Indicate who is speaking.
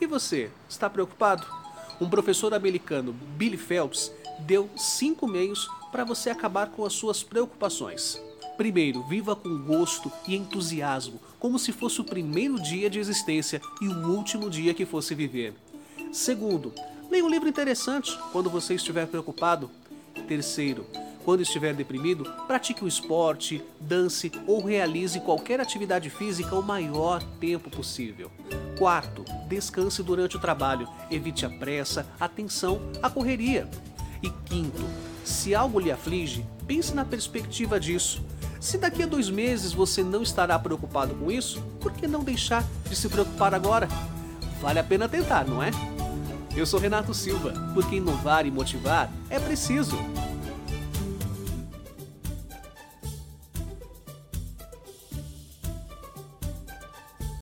Speaker 1: E você, está preocupado? Um professor americano, Billy Phelps, deu cinco meios para você acabar com as suas preocupações. Primeiro, viva com gosto e entusiasmo, como se fosse o primeiro dia de existência e o último dia que fosse viver. Segundo, leia um livro interessante quando você estiver preocupado. Terceiro, quando estiver deprimido, pratique um esporte, dance ou realize qualquer atividade física o maior tempo possível. Quarto, descanse durante o trabalho, evite a pressa, a tensão, a correria. E quinto, se algo lhe aflige, pense na perspectiva disso. Se daqui a dois meses você não estará preocupado com isso, por que não deixar de se preocupar agora? Vale a pena tentar, não é? Eu sou Renato Silva, porque inovar e motivar é preciso.